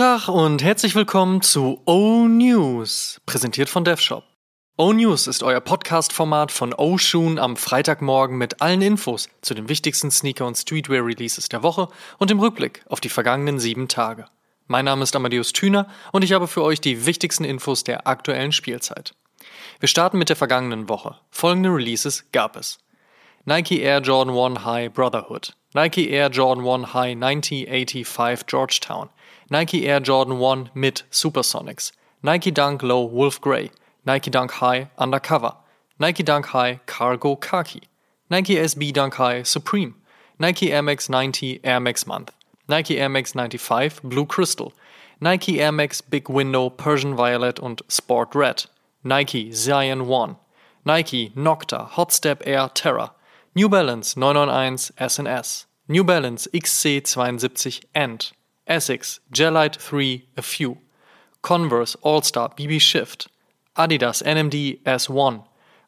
Tag und herzlich willkommen zu O News, präsentiert von DevShop. O News ist euer Podcast-Format von O Shoon am Freitagmorgen mit allen Infos zu den wichtigsten Sneaker- und Streetwear-Releases der Woche und dem Rückblick auf die vergangenen sieben Tage. Mein Name ist Amadeus Thüner und ich habe für euch die wichtigsten Infos der aktuellen Spielzeit. Wir starten mit der vergangenen Woche. Folgende Releases gab es. Nike Air Jordan 1 High Brotherhood, Nike Air Jordan 1 High 9085 Georgetown, Nike Air Jordan 1 Mid Supersonics, Nike Dunk Low Wolf Grey, Nike Dunk High Undercover, Nike Dunk High Cargo Khaki, Nike SB Dunk High Supreme, Nike Air Max 90 Air Max Month, Nike Air Max 95 Blue Crystal, Nike Air Max Big Window Persian Violet und Sport Red, Nike Zion 1, Nike Nocta Hot Step Air Terra, New Balance 991 SNS, New Balance XC72 End, Essex, Gelite 3 A Few, Converse All-Star BB Shift, Adidas NMD S1,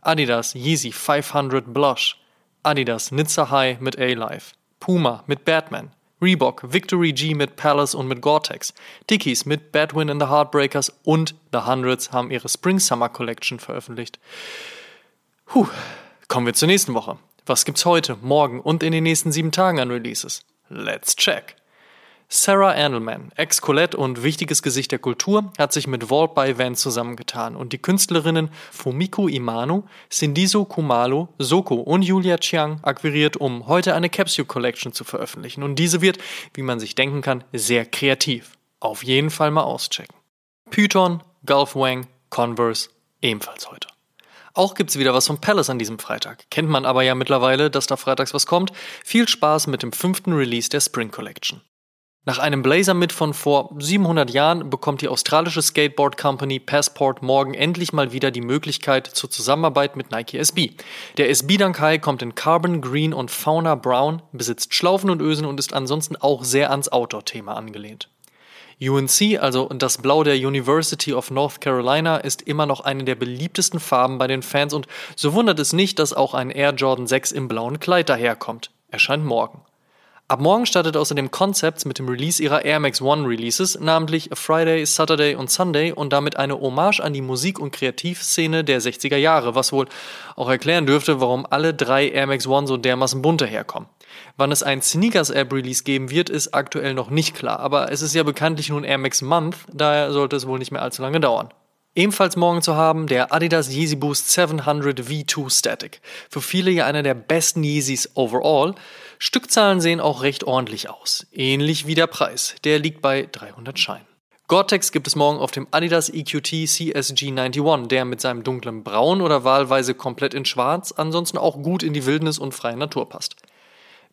Adidas Yeezy 500 Blush, Adidas Nizza High mit A-Life, Puma mit Batman, Reebok Victory G mit Palace und mit Gore-Tex, Dickies mit Badwin and the Heartbreakers und The Hundreds haben ihre Spring-Summer Collection veröffentlicht. Puh, kommen wir zur nächsten Woche. Was gibt's heute, morgen und in den nächsten sieben Tagen an Releases? Let's check! Sarah Andelman, Ex-Colette und wichtiges Gesicht der Kultur, hat sich mit Vault by Van zusammengetan und die Künstlerinnen Fumiko Imano, Sindiso Kumalo, Soko und Julia Chiang akquiriert, um heute eine Capsule Collection zu veröffentlichen. Und diese wird, wie man sich denken kann, sehr kreativ. Auf jeden Fall mal auschecken. Python, Gulf Wang, Converse, ebenfalls heute. Auch gibt's wieder was vom Palace an diesem Freitag. Kennt man aber ja mittlerweile, dass da freitags was kommt. Viel Spaß mit dem fünften Release der Spring Collection. Nach einem Blazer mit von vor 700 Jahren bekommt die australische Skateboard Company Passport morgen endlich mal wieder die Möglichkeit zur Zusammenarbeit mit Nike SB. Der SB Dankai kommt in Carbon Green und Fauna Brown, besitzt Schlaufen und Ösen und ist ansonsten auch sehr ans Outdoor-Thema angelehnt. UNC, also das Blau der University of North Carolina, ist immer noch eine der beliebtesten Farben bei den Fans und so wundert es nicht, dass auch ein Air Jordan 6 im blauen Kleid daherkommt. Erscheint morgen. Ab morgen startet außerdem Concepts mit dem Release ihrer Air Max One Releases, namentlich Friday, Saturday und Sunday und damit eine Hommage an die Musik- und Kreativszene der 60er Jahre, was wohl auch erklären dürfte, warum alle drei Air Max One so dermaßen bunter herkommen. Wann es ein Sneakers-App-Release geben wird, ist aktuell noch nicht klar, aber es ist ja bekanntlich nun Air Max Month, daher sollte es wohl nicht mehr allzu lange dauern. Ebenfalls morgen zu haben der Adidas Yeezy Boost 700 V2 Static. Für viele ja einer der besten Yeezys overall. Stückzahlen sehen auch recht ordentlich aus. Ähnlich wie der Preis. Der liegt bei 300 Scheinen. Gore-Tex gibt es morgen auf dem Adidas EQT CSG 91, der mit seinem dunklen Braun oder wahlweise komplett in Schwarz ansonsten auch gut in die Wildnis und freie Natur passt.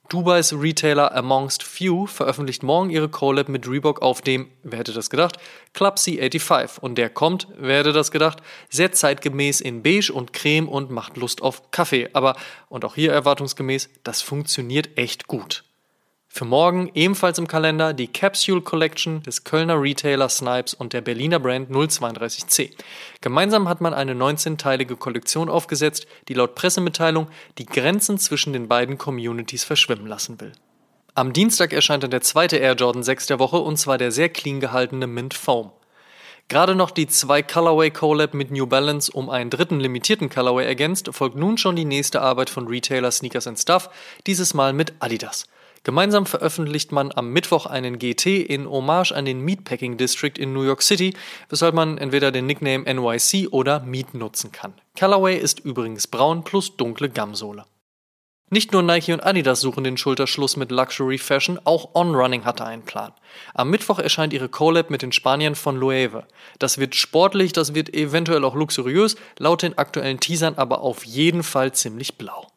Dubais Retailer Amongst Few veröffentlicht morgen ihre Collab mit Reebok auf dem, wer hätte das gedacht, Club C85 und der kommt, wer hätte das gedacht, sehr zeitgemäß in beige und creme und macht Lust auf Kaffee, aber, und auch hier erwartungsgemäß, das funktioniert echt gut. Für morgen ebenfalls im Kalender die Capsule Collection des Kölner Retailer Snipes und der Berliner Brand 032C. Gemeinsam hat man eine 19-teilige Kollektion aufgesetzt, die laut Pressemitteilung die Grenzen zwischen den beiden Communities verschwimmen lassen will. Am Dienstag erscheint dann der zweite Air Jordan 6 der Woche und zwar der sehr clean gehaltene Mint Foam. Gerade noch die zwei Colorway Collab mit New Balance um einen dritten limitierten Colorway ergänzt, folgt nun schon die nächste Arbeit von Retailer Sneakers Stuff, dieses Mal mit Adidas. Gemeinsam veröffentlicht man am Mittwoch einen GT in Hommage an den Meatpacking District in New York City, weshalb man entweder den Nickname NYC oder Meat nutzen kann. Colorway ist übrigens braun plus dunkle Gamsohle. Nicht nur Nike und Adidas suchen den Schulterschluss mit Luxury Fashion, auch On Running hatte einen Plan. Am Mittwoch erscheint ihre Collab mit den Spaniern von Loewe. Das wird sportlich, das wird eventuell auch luxuriös, laut den aktuellen Teasern aber auf jeden Fall ziemlich blau.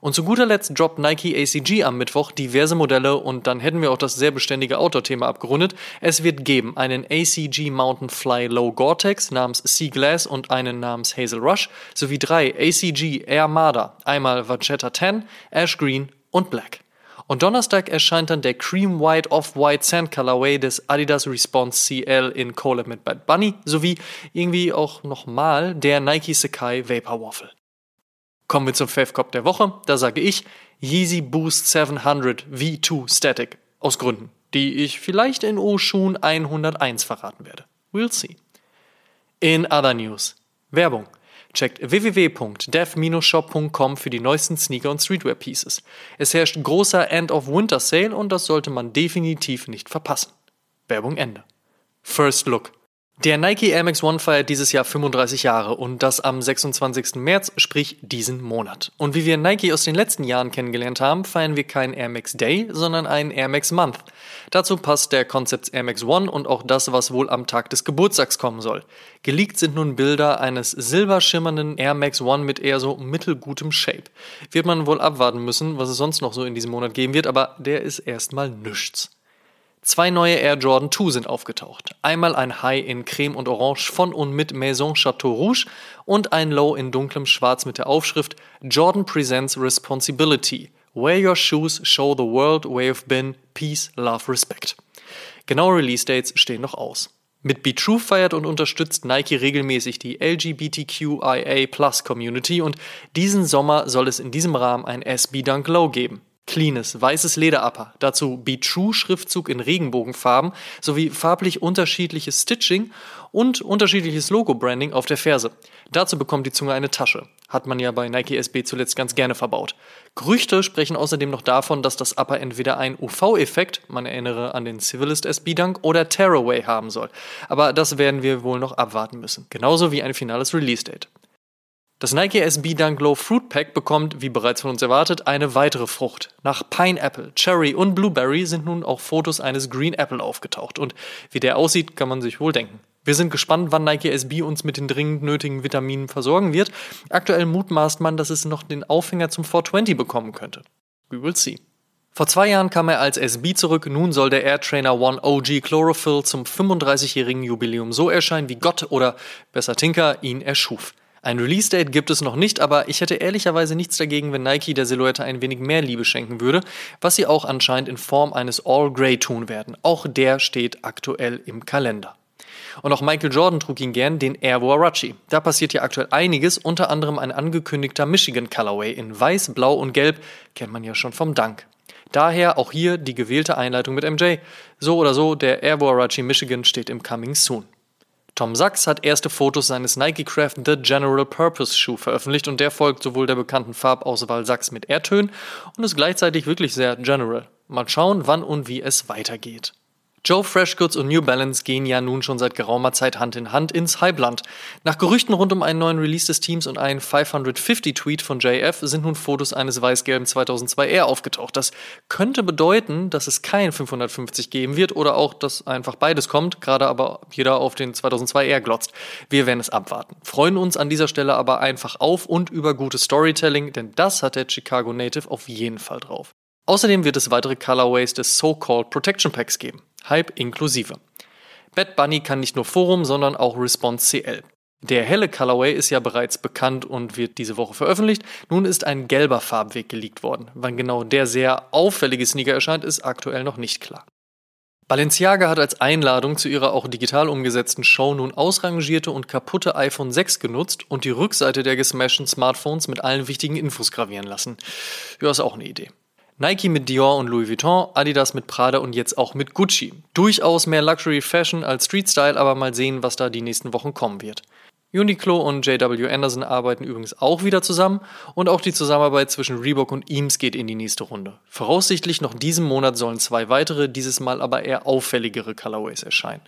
Und zu guter Letzt droppt Nike ACG am Mittwoch diverse Modelle und dann hätten wir auch das sehr beständige Outdoor-Thema abgerundet. Es wird geben einen ACG Mountain Fly Low Gore-Tex namens Sea Glass und einen namens Hazel Rush sowie drei ACG Air Marder, einmal Vachetta 10, Ash Green und Black. Und Donnerstag erscheint dann der Cream White Off-White Sand Colorway des Adidas Response CL in Collab mit Bad Bunny sowie irgendwie auch nochmal der Nike Sakai Vapor Waffle. Kommen wir zum Fave der Woche. Da sage ich Yeezy Boost 700 V2 Static. Aus Gründen. die ich vielleicht in Oshun 101 verraten werde. We'll see. In other news. Werbung. Checkt www.dev-shop.com für die neuesten Sneaker und Streetwear-Pieces. Es herrscht großer End-of-Winter-Sale und das sollte man definitiv nicht verpassen. Werbung Ende. First Look. Der Nike Air Max One feiert dieses Jahr 35 Jahre und das am 26. März, sprich diesen Monat. Und wie wir Nike aus den letzten Jahren kennengelernt haben, feiern wir keinen Air Max Day, sondern einen Air Max Month. Dazu passt der Concepts Air Max One und auch das, was wohl am Tag des Geburtstags kommen soll. Geleakt sind nun Bilder eines silberschimmernden Air Max One mit eher so mittelgutem Shape. Wird man wohl abwarten müssen, was es sonst noch so in diesem Monat geben wird, aber der ist erstmal nichts. Zwei neue Air Jordan 2 sind aufgetaucht. Einmal ein High in Creme und Orange von und mit Maison Chateau Rouge und ein Low in dunklem Schwarz mit der Aufschrift Jordan Presents Responsibility. Wear your shoes, show the world where you've been, peace, love, respect. Genaue Release Dates stehen noch aus. Mit Be True feiert und unterstützt Nike regelmäßig die LGBTQIA Plus Community und diesen Sommer soll es in diesem Rahmen ein SB Dunk Low geben. Cleanes, weißes Lederupper, dazu Be True Schriftzug in Regenbogenfarben sowie farblich unterschiedliches Stitching und unterschiedliches Logo-Branding auf der Ferse. Dazu bekommt die Zunge eine Tasche. Hat man ja bei Nike SB zuletzt ganz gerne verbaut. Gerüchte sprechen außerdem noch davon, dass das Upper entweder einen UV-Effekt, man erinnere an den Civilist SB Dunk, oder Tearaway haben soll. Aber das werden wir wohl noch abwarten müssen. Genauso wie ein finales Release-Date. Das Nike SB Dunk Low Fruit Pack bekommt, wie bereits von uns erwartet, eine weitere Frucht. Nach Pineapple, Cherry und Blueberry sind nun auch Fotos eines Green Apple aufgetaucht. Und wie der aussieht, kann man sich wohl denken. Wir sind gespannt, wann Nike SB uns mit den dringend nötigen Vitaminen versorgen wird. Aktuell mutmaßt man, dass es noch den Aufhänger zum 420 bekommen könnte. We will see. Vor zwei Jahren kam er als SB zurück, nun soll der Air Trainer One OG Chlorophyll zum 35-jährigen Jubiläum so erscheinen, wie Gott oder besser Tinker ihn erschuf. Ein Release-Date gibt es noch nicht, aber ich hätte ehrlicherweise nichts dagegen, wenn Nike der Silhouette ein wenig mehr Liebe schenken würde, was sie auch anscheinend in Form eines All-Grey tun werden. Auch der steht aktuell im Kalender. Und auch Michael Jordan trug ihn gern, den Air Warachi. Da passiert ja aktuell einiges, unter anderem ein angekündigter Michigan Colorway in Weiß, Blau und Gelb, kennt man ja schon vom Dank. Daher auch hier die gewählte Einleitung mit MJ. So oder so, der Air Warachi Michigan steht im Coming Soon. Tom Sachs hat erste Fotos seines Nike Craft The General Purpose Shoe veröffentlicht und der folgt sowohl der bekannten Farbauswahl Sachs mit Erdtönen und ist gleichzeitig wirklich sehr general. Mal schauen, wann und wie es weitergeht. Joe Freshgoods und New Balance gehen ja nun schon seit geraumer Zeit Hand in Hand ins Hypeland. Nach Gerüchten rund um einen neuen Release des Teams und einen 550-Tweet von JF sind nun Fotos eines weiß-gelben 2002R aufgetaucht. Das könnte bedeuten, dass es kein 550 geben wird oder auch, dass einfach beides kommt, gerade aber jeder auf den 2002R glotzt. Wir werden es abwarten. Freuen uns an dieser Stelle aber einfach auf und über gutes Storytelling, denn das hat der Chicago Native auf jeden Fall drauf. Außerdem wird es weitere Colorways des So-Called Protection Packs geben. Hype inklusive. Bad Bunny kann nicht nur Forum, sondern auch Response CL. Der helle Colorway ist ja bereits bekannt und wird diese Woche veröffentlicht. Nun ist ein gelber Farbweg geleakt worden. Wann genau der sehr auffällige Sneaker erscheint, ist aktuell noch nicht klar. Balenciaga hat als Einladung zu ihrer auch digital umgesetzten Show nun ausrangierte und kaputte iPhone 6 genutzt und die Rückseite der gesmashten Smartphones mit allen wichtigen Infos gravieren lassen. Ja, ist auch eine Idee. Nike mit Dior und Louis Vuitton, Adidas mit Prada und jetzt auch mit Gucci. Durchaus mehr Luxury Fashion als Street Style, aber mal sehen, was da die nächsten Wochen kommen wird. Uniqlo und JW Anderson arbeiten übrigens auch wieder zusammen und auch die Zusammenarbeit zwischen Reebok und Eames geht in die nächste Runde. Voraussichtlich noch diesen Monat sollen zwei weitere, dieses Mal aber eher auffälligere Colorways erscheinen.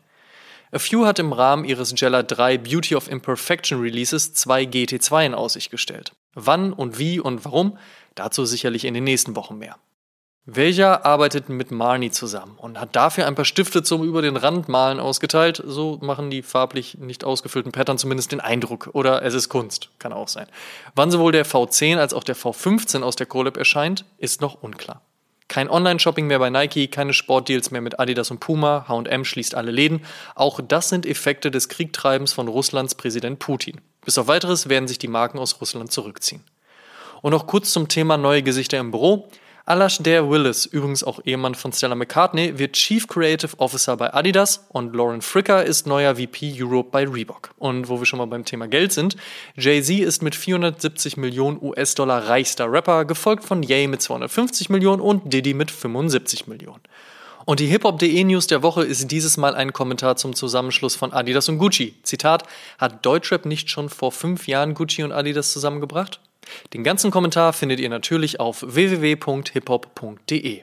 A Few hat im Rahmen ihres Gela 3 Beauty of Imperfection Releases zwei GT2 in Aussicht gestellt. Wann und wie und warum, Dazu sicherlich in den nächsten Wochen mehr. Veja arbeitet mit Marni zusammen und hat dafür ein paar Stifte zum über den Rand malen ausgeteilt. So machen die farblich nicht ausgefüllten Pattern zumindest den Eindruck. Oder es ist Kunst, kann auch sein. Wann sowohl der V10 als auch der V15 aus der Collab erscheint, ist noch unklar. Kein Online-Shopping mehr bei Nike, keine Sportdeals mehr mit Adidas und Puma, HM schließt alle Läden. Auch das sind Effekte des Kriegtreibens von Russlands Präsident Putin. Bis auf weiteres werden sich die Marken aus Russland zurückziehen. Und noch kurz zum Thema neue Gesichter im Büro. Alasdair Willis, übrigens auch Ehemann von Stella McCartney, wird Chief Creative Officer bei Adidas und Lauren Fricker ist neuer VP Europe bei Reebok. Und wo wir schon mal beim Thema Geld sind, Jay-Z ist mit 470 Millionen US-Dollar reichster Rapper, gefolgt von Ye mit 250 Millionen und Diddy mit 75 Millionen. Und die hiphop.de News der Woche ist dieses Mal ein Kommentar zum Zusammenschluss von Adidas und Gucci. Zitat, hat Deutschrap nicht schon vor fünf Jahren Gucci und Adidas zusammengebracht? Den ganzen Kommentar findet ihr natürlich auf www.hiphop.de.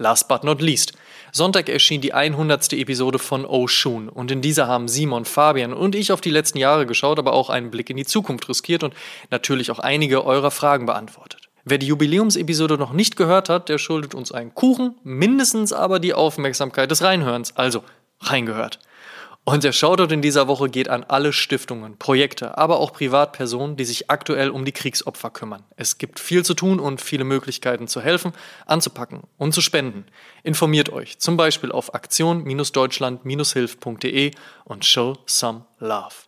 Last but not least. Sonntag erschien die 100. Episode von Oshun und in dieser haben Simon, Fabian und ich auf die letzten Jahre geschaut, aber auch einen Blick in die Zukunft riskiert und natürlich auch einige eurer Fragen beantwortet. Wer die Jubiläumsepisode noch nicht gehört hat, der schuldet uns einen Kuchen, mindestens aber die Aufmerksamkeit des Reinhörens. Also reingehört. Und der Shoutout in dieser Woche geht an alle Stiftungen, Projekte, aber auch Privatpersonen, die sich aktuell um die Kriegsopfer kümmern. Es gibt viel zu tun und viele Möglichkeiten zu helfen, anzupacken und zu spenden. Informiert euch zum Beispiel auf aktion-deutschland-hilf.de und show some love.